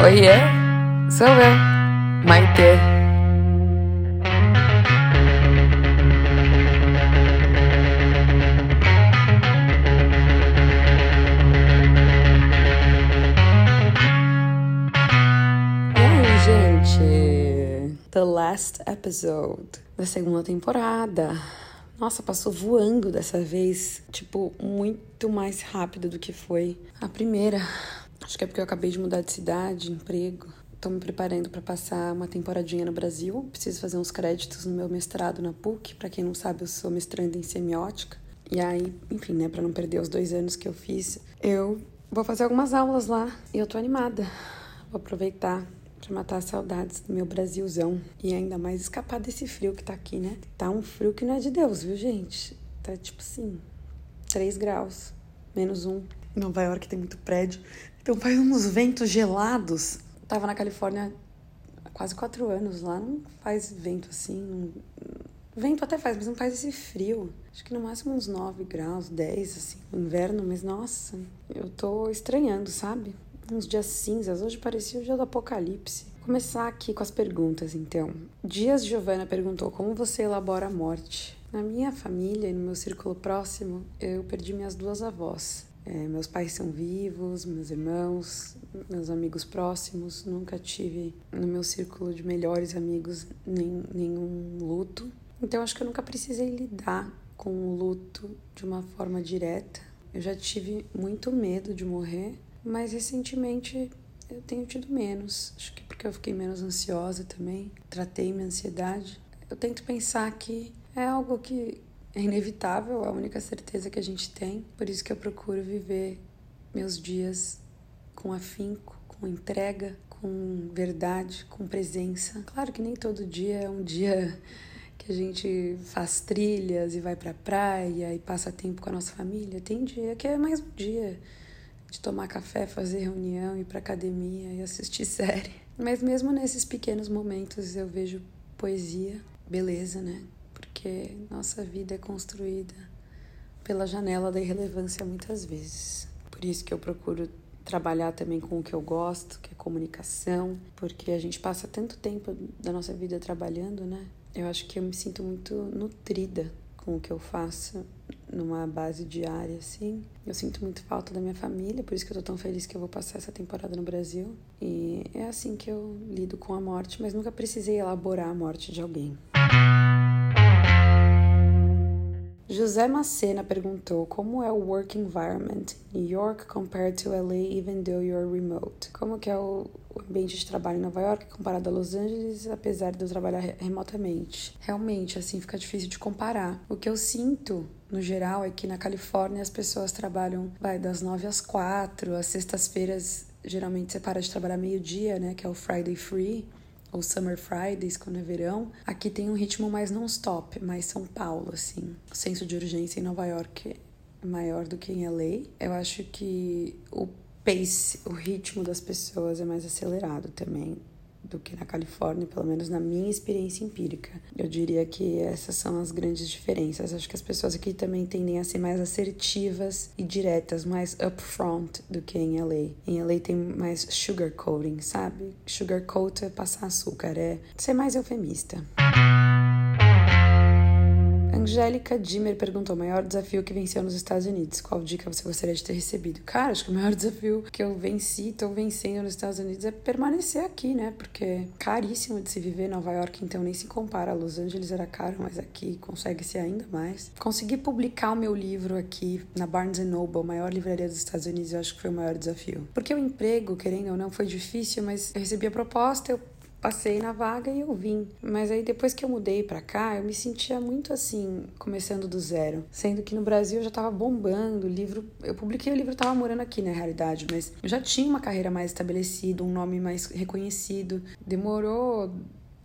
Oiê, sou eu, Maite. Aí, gente? The last episode da segunda temporada. Nossa, passou voando dessa vez, tipo, muito mais rápido do que foi a primeira. Acho que é porque eu acabei de mudar de cidade, emprego. Estou me preparando para passar uma temporadinha no Brasil. Preciso fazer uns créditos no meu mestrado na PUC. Para quem não sabe, eu sou mestranda em semiótica. E aí, enfim, né, para não perder os dois anos que eu fiz, eu vou fazer algumas aulas lá e eu tô animada. Vou aproveitar para matar as saudades do meu Brasilzão e ainda mais escapar desse frio que tá aqui, né? Tá um frio que não é de Deus, viu, gente? Tá tipo assim, 3 graus, menos um. Nova York tem muito prédio, então faz uns ventos gelados. Tava na Califórnia há quase quatro anos lá, não faz vento assim. Vento até faz, mas não faz esse frio. Acho que no máximo uns 9 graus, 10, assim, no inverno, mas nossa, eu tô estranhando, sabe? Uns dias cinzas, hoje parecia o dia do apocalipse. Vou começar aqui com as perguntas, então. Dias Giovana perguntou como você elabora a morte. Na minha família e no meu círculo próximo, eu perdi minhas duas avós. É, meus pais são vivos, meus irmãos, meus amigos próximos. Nunca tive no meu círculo de melhores amigos nem, nenhum luto. Então acho que eu nunca precisei lidar com o luto de uma forma direta. Eu já tive muito medo de morrer, mas recentemente eu tenho tido menos. Acho que porque eu fiquei menos ansiosa também. Tratei minha ansiedade. Eu tento pensar que é algo que é inevitável, é a única certeza que a gente tem. Por isso que eu procuro viver meus dias com afinco, com entrega, com verdade, com presença. Claro que nem todo dia é um dia que a gente faz trilhas e vai pra praia e passa tempo com a nossa família. Tem dia que é mais um dia de tomar café, fazer reunião, ir pra academia e assistir série. Mas mesmo nesses pequenos momentos eu vejo poesia, beleza, né? Porque nossa vida é construída pela janela da irrelevância muitas vezes. Por isso que eu procuro trabalhar também com o que eu gosto, que é comunicação, porque a gente passa tanto tempo da nossa vida trabalhando, né? Eu acho que eu me sinto muito nutrida com o que eu faço numa base diária, assim. Eu sinto muito falta da minha família, por isso que eu tô tão feliz que eu vou passar essa temporada no Brasil. E é assim que eu lido com a morte, mas nunca precisei elaborar a morte de alguém. José Macena perguntou como é o work environment New York compared to LA even though you're remote. Como que é o ambiente de trabalho em Nova York comparado a Los Angeles, apesar de eu trabalhar remotamente. Realmente, assim, fica difícil de comparar. O que eu sinto no geral é que na Califórnia as pessoas trabalham vai das 9 às 4, às sextas-feiras geralmente você para de trabalhar meio-dia, né, que é o Friday Free ou Summer Fridays, quando é verão. Aqui tem um ritmo mais non-stop, mais São Paulo, assim. O senso de urgência em Nova York é maior do que em LA. Eu acho que o pace, o ritmo das pessoas é mais acelerado também do que na Califórnia, pelo menos na minha experiência empírica. Eu diria que essas são as grandes diferenças. Acho que as pessoas aqui também tendem a ser mais assertivas e diretas, mais upfront do que em LA. Em LA tem mais sugarcoating, sabe? Sugarcoat é passar açúcar, é ser mais eufemista. Angélica Dimmer perguntou: maior desafio que venceu nos Estados Unidos? Qual dica você gostaria de ter recebido? Cara, acho que o maior desafio que eu venci, tô vencendo nos Estados Unidos é permanecer aqui, né? Porque é caríssimo de se viver em Nova York, então nem se compara. Los Angeles era caro, mas aqui consegue ser ainda mais. Consegui publicar o meu livro aqui na Barnes Noble, maior livraria dos Estados Unidos, eu acho que foi o maior desafio. Porque o emprego, querendo ou não, foi difícil, mas eu recebi a proposta, eu passei na vaga e eu vim. Mas aí depois que eu mudei para cá, eu me sentia muito assim, começando do zero. Sendo que no Brasil eu já tava bombando, o livro, eu publiquei o livro, eu tava morando aqui na realidade, mas eu já tinha uma carreira mais estabelecida, um nome mais reconhecido. Demorou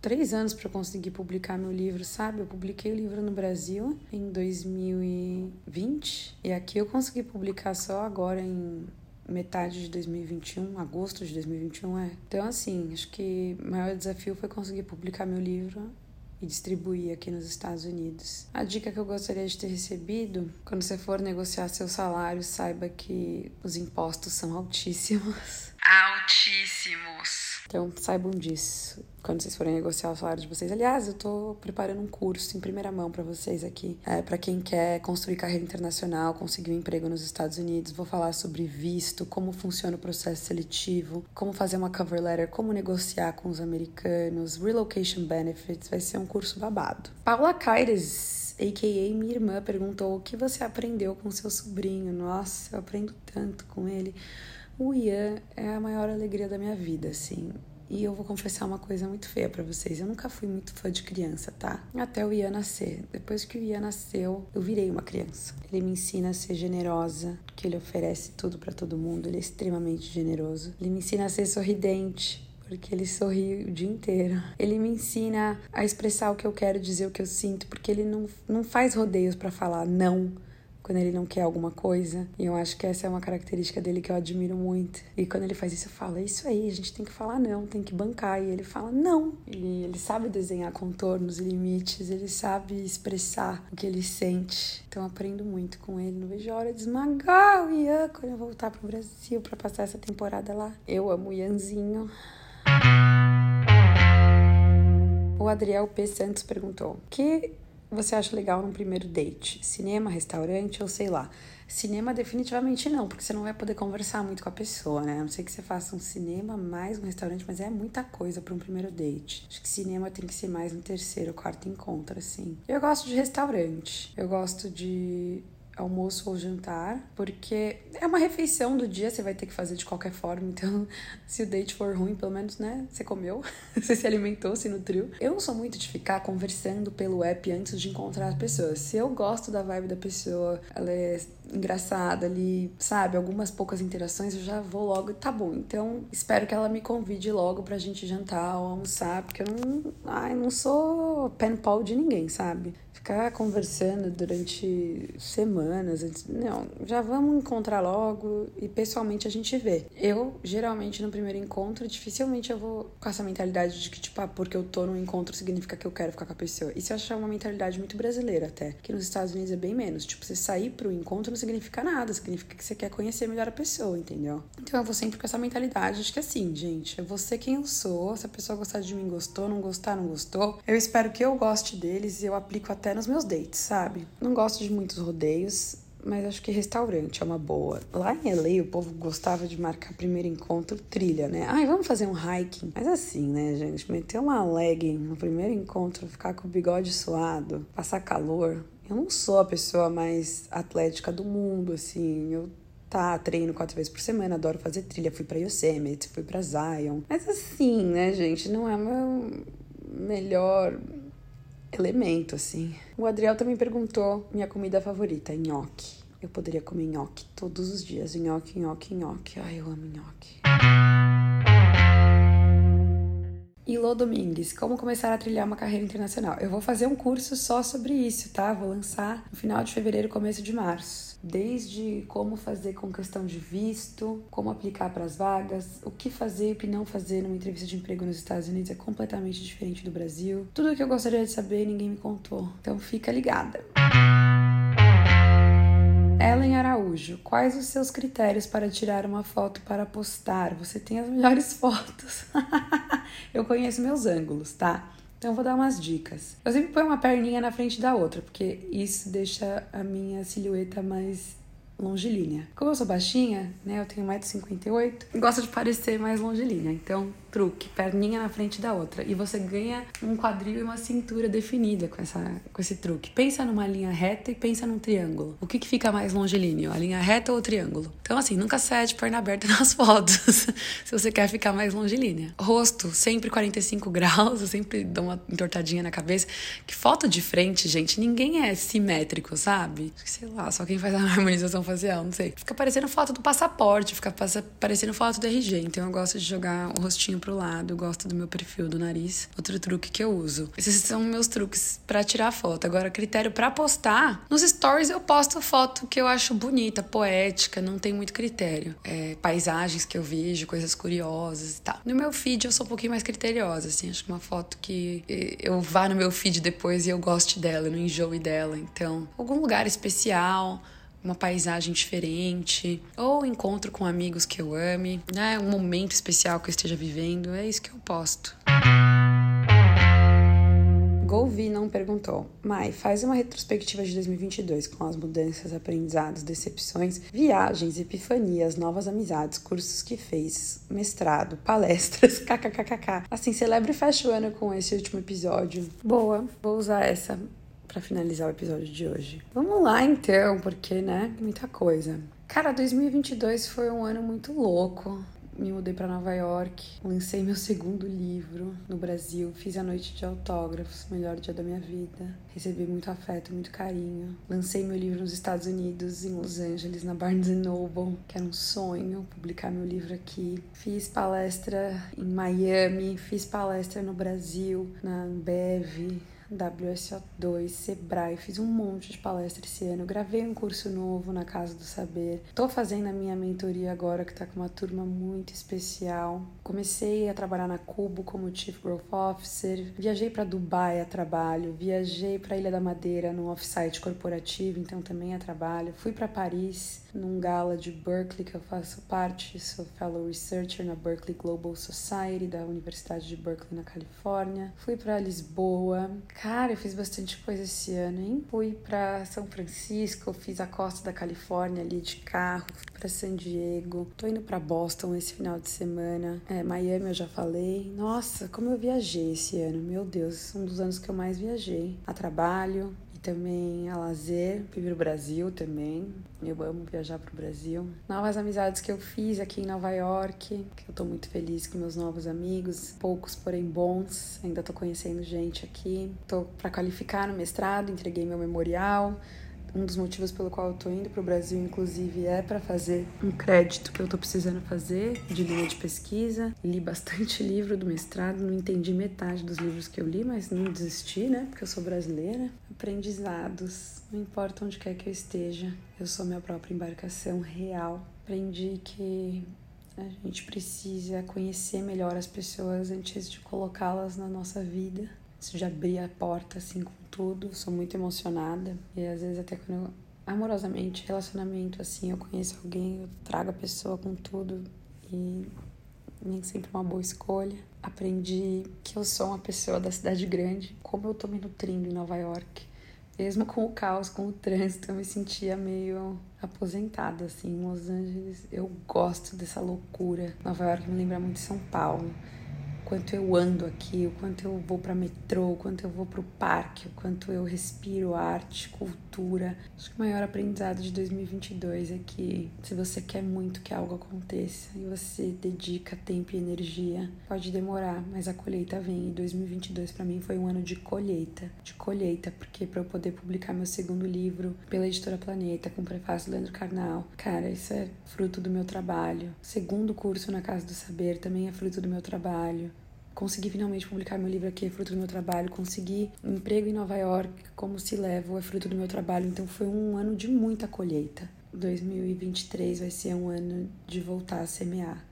três anos para conseguir publicar meu livro, sabe? Eu publiquei o livro no Brasil em 2020 e aqui eu consegui publicar só agora em metade de 2021, agosto de 2021 é. Então assim, acho que o maior desafio foi conseguir publicar meu livro e distribuir aqui nos Estados Unidos. A dica que eu gostaria de ter recebido, quando você for negociar seu salário, saiba que os impostos são altíssimos. altíssimos. Então saibam disso quando vocês forem negociar o salário de vocês. Aliás, eu tô preparando um curso em primeira mão para vocês aqui, é, para quem quer construir carreira internacional, conseguir um emprego nos Estados Unidos. Vou falar sobre visto, como funciona o processo seletivo, como fazer uma cover letter, como negociar com os americanos, relocation benefits. Vai ser um curso babado. Paula Caires a.k.a. minha irmã, perguntou o que você aprendeu com seu sobrinho. Nossa, eu aprendo tanto com ele. O Ian é a maior alegria da minha vida, assim. E eu vou confessar uma coisa muito feia para vocês. Eu nunca fui muito fã de criança, tá? Até o Ian nascer. Depois que o Ian nasceu, eu virei uma criança. Ele me ensina a ser generosa, que ele oferece tudo para todo mundo. Ele é extremamente generoso. Ele me ensina a ser sorridente, porque ele sorri o dia inteiro. Ele me ensina a expressar o que eu quero, dizer o que eu sinto, porque ele não, não faz rodeios para falar não quando ele não quer alguma coisa. E eu acho que essa é uma característica dele que eu admiro muito. E quando ele faz isso, eu falo: é isso aí, a gente tem que falar não, tem que bancar. E ele fala: não. E ele sabe desenhar contornos limites, ele sabe expressar o que ele sente. Então aprendo muito com ele. Não vejo a hora de esmagar o Ian quando eu voltar pro Brasil para passar essa temporada lá. Eu amo o Ianzinho. O Adriel P. Santos perguntou: Que você acha legal num primeiro date? Cinema, restaurante ou sei lá? Cinema definitivamente não, porque você não vai poder conversar muito com a pessoa, né? A não ser que você faça um cinema mais um restaurante, mas é muita coisa para um primeiro date. Acho que cinema tem que ser mais no terceiro, quarto encontro, assim. Eu gosto de restaurante. Eu gosto de almoço ou jantar, porque é uma refeição do dia, você vai ter que fazer de qualquer forma. Então, se o date for ruim, pelo menos, né? Você comeu, você se alimentou, se nutriu. Eu não sou muito de ficar conversando pelo app antes de encontrar as pessoas. Se eu gosto da vibe da pessoa, ela é engraçada ali, sabe? Algumas poucas interações, eu já vou logo e tá bom. Então, espero que ela me convide logo pra gente jantar ou almoçar, porque eu não, ai, não sou pen pal de ninguém, sabe? ficar conversando durante semanas. Não, já vamos encontrar logo e pessoalmente a gente vê. Eu, geralmente, no primeiro encontro, dificilmente eu vou com essa mentalidade de que, tipo, ah, porque eu tô no encontro significa que eu quero ficar com a pessoa. Isso eu acho uma mentalidade muito brasileira até. Que nos Estados Unidos é bem menos. Tipo, você sair pro encontro não significa nada, significa que você quer conhecer melhor a pessoa, entendeu? Então eu vou sempre com essa mentalidade. Acho que assim, gente, eu vou ser quem eu sou. Se a pessoa gostar de mim, gostou, não gostar, não gostou. Eu espero que eu goste deles e eu aplico até nos meus dates, sabe? Não gosto de muitos rodeios, mas acho que restaurante é uma boa. Lá em LA, o povo gostava de marcar primeiro encontro trilha, né? Ai, vamos fazer um hiking. Mas assim, né, gente? Meter uma legging no primeiro encontro, ficar com o bigode suado, passar calor. Eu não sou a pessoa mais atlética do mundo, assim. Eu tá, treino quatro vezes por semana, adoro fazer trilha. Fui pra Yosemite, fui pra Zion. Mas assim, né, gente? Não é meu melhor elemento, assim. O Adriel também perguntou minha comida favorita, nhoque. Eu poderia comer nhoque todos os dias. Nhoque, nhoque, nhoque. Ai, eu amo nhoque. Ilô Domingues, como começar a trilhar uma carreira internacional. Eu vou fazer um curso só sobre isso, tá? Vou lançar no final de fevereiro, começo de março. Desde como fazer com questão de visto, como aplicar para as vagas, o que fazer e o que não fazer numa entrevista de emprego nos Estados Unidos é completamente diferente do Brasil. Tudo o que eu gostaria de saber, ninguém me contou. Então fica ligada. Ellen Araújo, quais os seus critérios para tirar uma foto para postar? Você tem as melhores fotos. eu conheço meus ângulos, tá? Então eu vou dar umas dicas. Eu sempre ponho uma perninha na frente da outra, porque isso deixa a minha silhueta mais longilínea. Como eu sou baixinha, né, eu tenho 1,58m, gosto de parecer mais longilínea. Então, truque, perninha na frente da outra. E você ganha um quadril e uma cintura definida com, essa, com esse truque. Pensa numa linha reta e pensa num triângulo. O que, que fica mais longilíneo, a linha reta ou o triângulo? Então, assim, nunca cede perna aberta nas fotos, se você quer ficar mais longilínea. Rosto, sempre 45 graus, eu sempre dou uma entortadinha na cabeça. Que foto de frente, gente, ninguém é simétrico, sabe? Sei lá, só quem faz a harmonização não sei. Fica parecendo foto do passaporte, fica parecendo foto do RG. Então, eu gosto de jogar o rostinho pro lado, gosto do meu perfil do nariz. Outro truque que eu uso. Esses são meus truques para tirar foto. Agora, critério para postar, nos stories eu posto foto que eu acho bonita, poética, não tem muito critério. É, paisagens que eu vejo, coisas curiosas e tal. No meu feed eu sou um pouquinho mais criteriosa, assim, acho que uma foto que eu vá no meu feed depois e eu goste dela, não enjoe dela. Então, algum lugar especial, uma paisagem diferente, ou encontro com amigos que eu ame, né? Um momento especial que eu esteja vivendo, é isso que eu posto. Golvi não perguntou. Mai, faz uma retrospectiva de 2022 com as mudanças, aprendizados, decepções, viagens, epifanias, novas amizades, cursos que fez, mestrado, palestras, kkkk. Assim, celebre e fecha o ano com esse último episódio. Boa, vou usar essa para finalizar o episódio de hoje. Vamos lá então, porque, né, muita coisa. Cara, 2022 foi um ano muito louco me mudei para Nova York, lancei meu segundo livro no Brasil, fiz a noite de autógrafos, melhor dia da minha vida. Recebi muito afeto, muito carinho. Lancei meu livro nos Estados Unidos, em Los Angeles, na Barnes Noble, que era um sonho publicar meu livro aqui. Fiz palestra em Miami, fiz palestra no Brasil, na Ambev, WSO2, Sebrae, fiz um monte de palestra esse ano, gravei um curso novo na Casa do Saber. Tô fazendo a minha mentoria agora que tá com uma turma muito especial. Comecei a trabalhar na Cubo como Chief Growth Officer, viajei para Dubai a trabalho, viajei para Ilha da Madeira no offsite corporativo, então também a trabalho. Fui para Paris num gala de Berkeley que eu faço parte, sou fellow researcher na Berkeley Global Society da Universidade de Berkeley na Califórnia. Fui para Lisboa, Cara, eu fiz bastante coisa esse ano, hein? Fui para São Francisco, fiz a costa da Califórnia ali de carro, fui para San Diego. Tô indo para Boston esse final de semana. É, Miami eu já falei. Nossa, como eu viajei esse ano, meu Deus, um dos anos que eu mais viajei. A trabalho, também a lazer, viver o Brasil também. Eu amo viajar pro Brasil. Novas amizades que eu fiz aqui em Nova York, que eu tô muito feliz com meus novos amigos, poucos porém bons. Ainda tô conhecendo gente aqui. Tô para qualificar no mestrado, entreguei meu memorial. Um dos motivos pelo qual eu tô indo pro Brasil, inclusive, é para fazer um crédito que eu tô precisando fazer de linha de pesquisa. Li bastante livro do mestrado, não entendi metade dos livros que eu li, mas não desisti, né? Porque eu sou brasileira. Aprendizados, não importa onde quer que eu esteja, eu sou minha própria embarcação real. Aprendi que a gente precisa conhecer melhor as pessoas antes de colocá-las na nossa vida, antes de abrir a porta assim com tudo, sou muito emocionada. E às vezes até quando eu, amorosamente, relacionamento assim, eu conheço alguém, eu trago a pessoa com tudo e nem sempre é uma boa escolha. Aprendi que eu sou uma pessoa da cidade grande, como eu tô me nutrindo em Nova York. Mesmo com o caos, com o trânsito, eu me sentia meio aposentada, assim. Em Los Angeles, eu gosto dessa loucura. Nova York me lembra muito São Paulo quanto eu ando aqui, o quanto eu vou para metrô, o quanto eu vou para o parque, o quanto eu respiro arte, cultura. Acho que o maior aprendizado de 2022 é que se você quer muito que algo aconteça e você dedica tempo e energia, pode demorar, mas a colheita vem. E 2022 para mim foi um ano de colheita, de colheita, porque para eu poder publicar meu segundo livro pela editora Planeta com prefácio do Leandro Carnal, cara, isso é fruto do meu trabalho. Segundo curso na Casa do Saber também é fruto do meu trabalho consegui finalmente publicar meu livro aqui, é fruto do meu trabalho. Consegui um emprego em Nova York, como se levo, é fruto do meu trabalho. Então foi um ano de muita colheita. 2023 vai ser um ano de voltar a semear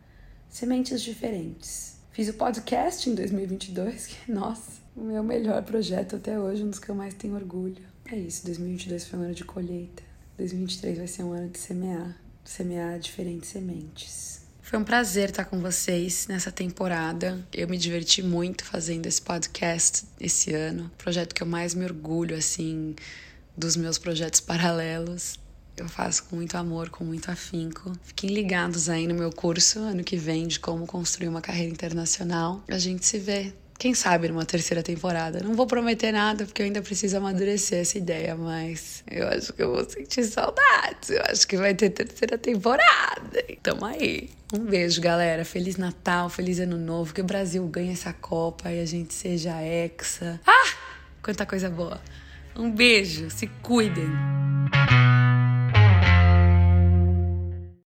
sementes diferentes. Fiz o podcast em 2022, que, nossa, o meu melhor projeto até hoje, um dos que eu mais tenho orgulho. É isso, 2022 foi um ano de colheita. 2023 vai ser um ano de semear, semear diferentes sementes. Foi um prazer estar com vocês nessa temporada. Eu me diverti muito fazendo esse podcast esse ano. Projeto que eu mais me orgulho, assim, dos meus projetos paralelos. Eu faço com muito amor, com muito afinco. Fiquem ligados aí no meu curso ano que vem de como construir uma carreira internacional. A gente se vê quem sabe numa terceira temporada. Não vou prometer nada porque eu ainda preciso amadurecer essa ideia, mas eu acho que eu vou sentir saudades. Eu acho que vai ter terceira temporada. Tamo aí. Um beijo, galera. Feliz Natal, feliz Ano Novo. Que o Brasil ganhe essa Copa e a gente seja hexa. Ah! Quanta coisa boa. Um beijo. Se cuidem.